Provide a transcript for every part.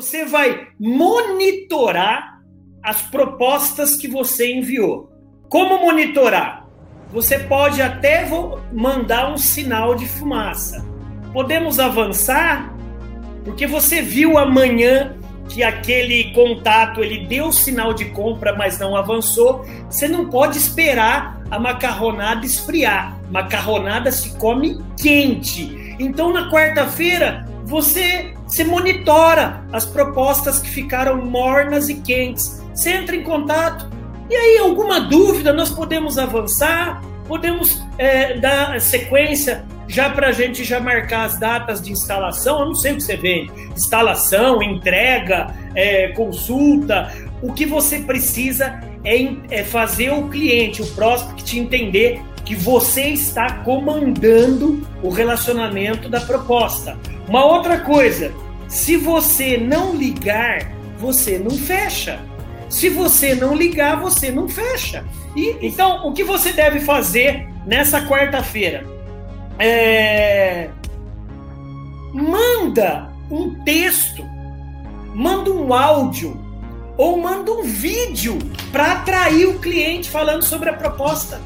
você vai monitorar as propostas que você enviou. Como monitorar? Você pode até mandar um sinal de fumaça. Podemos avançar? Porque você viu amanhã que aquele contato ele deu sinal de compra, mas não avançou. Você não pode esperar a macarronada esfriar. Macarronada se come quente. Então na quarta-feira você se monitora as propostas que ficaram mornas e quentes. Você entra em contato. E aí, alguma dúvida, nós podemos avançar, podemos é, dar sequência já para a gente já marcar as datas de instalação. Eu não sei o que você vê: instalação, entrega, é, consulta. O que você precisa é, é fazer o cliente, o prospect, entender que você está comandando o relacionamento da proposta. Uma outra coisa, se você não ligar, você não fecha. Se você não ligar, você não fecha. E então, o que você deve fazer nessa quarta-feira? É... Manda um texto, manda um áudio ou manda um vídeo para atrair o cliente falando sobre a proposta.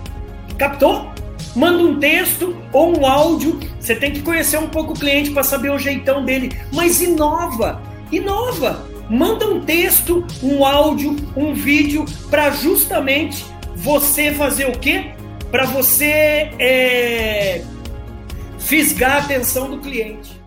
Captou? Manda um texto ou um áudio. Você tem que conhecer um pouco o cliente para saber o jeitão dele. Mas inova, inova. Manda um texto, um áudio, um vídeo para justamente você fazer o quê? Para você é, fisgar a atenção do cliente.